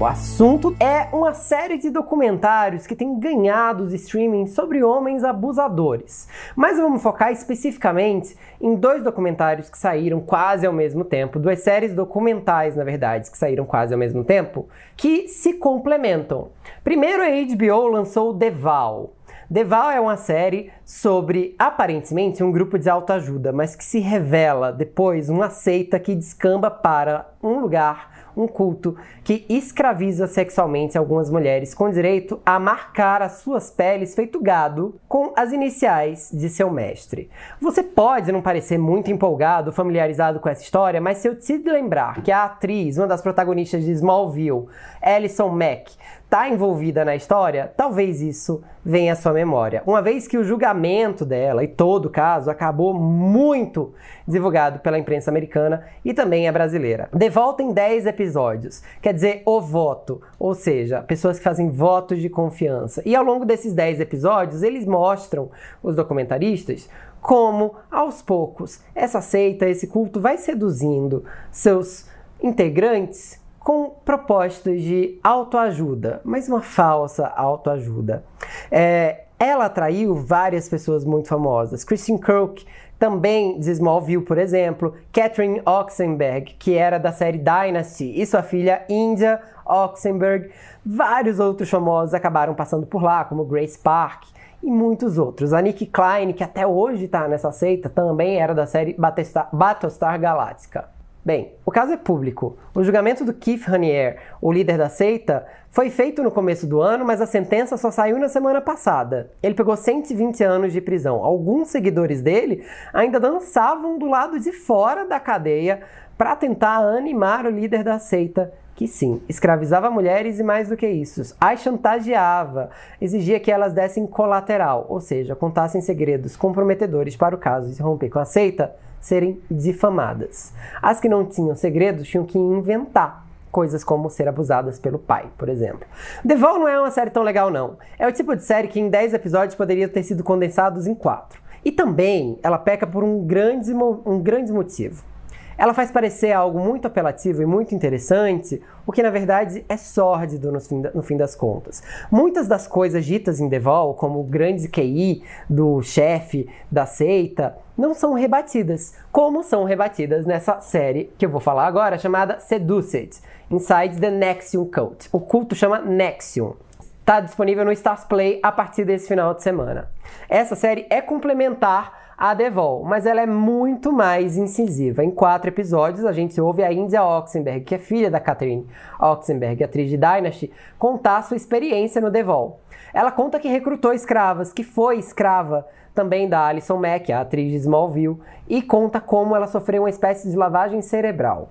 O assunto é uma série de documentários que tem ganhado os sobre homens abusadores. Mas vamos focar especificamente em dois documentários que saíram quase ao mesmo tempo, duas séries documentais, na verdade, que saíram quase ao mesmo tempo, que se complementam. Primeiro, a HBO lançou The Val. The Val é uma série sobre, aparentemente, um grupo de autoajuda, mas que se revela depois uma seita que descamba para um lugar um culto que escraviza sexualmente algumas mulheres com direito a marcar as suas peles feito gado com as iniciais de seu mestre. Você pode não parecer muito empolgado, familiarizado com essa história, mas se eu te lembrar que a atriz, uma das protagonistas de Smallville, Alison Mack, está envolvida na história, talvez isso venha à sua memória. Uma vez que o julgamento dela e todo o caso acabou muito divulgado pela imprensa americana e também a brasileira. De volta em 10 episódios, quer dizer, o voto, ou seja, pessoas que fazem votos de confiança. E ao longo desses 10 episódios, eles mostram, os documentaristas, como aos poucos essa seita, esse culto vai seduzindo seus integrantes com propostas de autoajuda, mas uma falsa autoajuda. É, ela atraiu várias pessoas muito famosas. Christian Kirk, também de Smallville, por exemplo. Catherine Oxenberg, que era da série Dynasty, e sua filha India Oxenberg. Vários outros famosos acabaram passando por lá, como Grace Park e muitos outros. A Nick Klein, que até hoje está nessa seita, também era da série Battlestar, Battlestar Galactica. Bem, o caso é público. O julgamento do Keith Raniere, o líder da seita, foi feito no começo do ano, mas a sentença só saiu na semana passada. Ele pegou 120 anos de prisão. Alguns seguidores dele ainda dançavam do lado de fora da cadeia para tentar animar o líder da seita, que sim, escravizava mulheres e mais do que isso, as chantageava, exigia que elas dessem colateral, ou seja, contassem segredos comprometedores para o caso de romper com a seita serem difamadas. As que não tinham segredos tinham que inventar coisas como ser abusadas pelo pai, por exemplo. The Val não é uma série tão legal não. É o tipo de série que em 10 episódios poderia ter sido condensados em 4. E também ela peca por um grande, um grande motivo. Ela faz parecer algo muito apelativo e muito interessante, o que na verdade é sórdido no fim, no fim das contas. Muitas das coisas ditas em Deval, como o grande QI do chefe da seita, não são rebatidas, como são rebatidas nessa série que eu vou falar agora, chamada Seduced, Inside the Nexium Cult. O culto chama Nexium está disponível no Stars Play a partir desse final de semana. Essa série é complementar a Devol, mas ela é muito mais incisiva. Em quatro episódios, a gente ouve a India Oxenberg, que é filha da Catherine Oxenberg, atriz de Dynasty, contar sua experiência no Devol. Ela conta que recrutou escravas, que foi escrava também da Alison Mack, a atriz de Smallville, e conta como ela sofreu uma espécie de lavagem cerebral.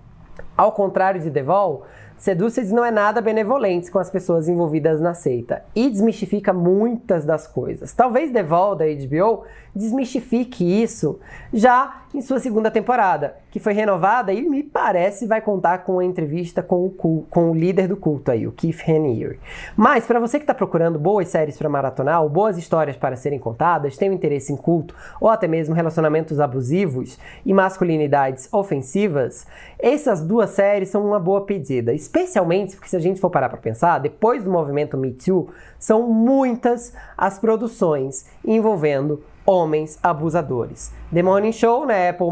Ao contrário de Devol, Seduces não é nada benevolente com as pessoas envolvidas na seita e desmistifica muitas das coisas. Talvez The da HBO desmistifique isso já em sua segunda temporada, que foi renovada e me parece vai contar com uma entrevista com o, com o líder do culto aí, o Keith Raniere. Mas para você que está procurando boas séries para maratonar ou boas histórias para serem contadas, tem um interesse em culto ou até mesmo relacionamentos abusivos e masculinidades ofensivas, essas duas séries são uma boa pedida, especialmente porque se a gente for parar para pensar, depois do movimento Me Too, são muitas as produções envolvendo homens abusadores. The Morning Show na Apple+,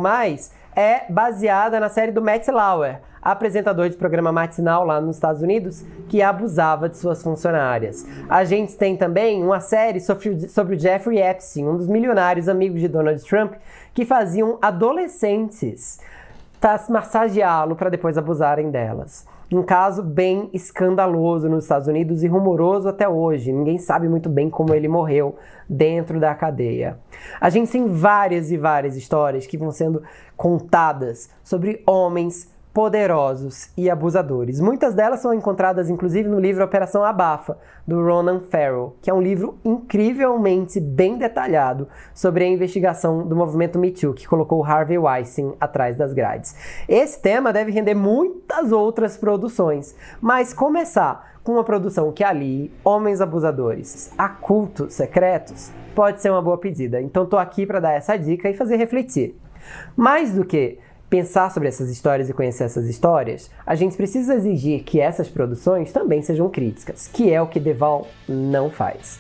é baseada na série do Matt Lauer, apresentador de programa matinal lá nos Estados Unidos, que abusava de suas funcionárias. A gente tem também uma série sobre o Jeffrey Epstein, um dos milionários amigos de Donald Trump, que faziam adolescentes massageá-lo para depois abusarem delas. Um caso bem escandaloso nos Estados Unidos e rumoroso até hoje. Ninguém sabe muito bem como ele morreu dentro da cadeia. A gente tem várias e várias histórias que vão sendo contadas sobre homens poderosos e abusadores. Muitas delas são encontradas inclusive no livro Operação Abafa, do Ronan Farrow, que é um livro incrivelmente bem detalhado sobre a investigação do movimento Me Too, que colocou Harvey Weinstein atrás das grades. Esse tema deve render muitas outras produções, mas começar com uma produção que ali homens abusadores a cultos secretos pode ser uma boa pedida. Então tô aqui para dar essa dica e fazer refletir. Mais do que pensar sobre essas histórias e conhecer essas histórias, a gente precisa exigir que essas produções também sejam críticas, que é o que Deval não faz.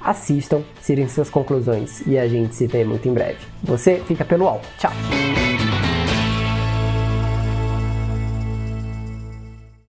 Assistam, tirem suas conclusões e a gente se vê muito em breve. Você fica pelo alto. Tchau!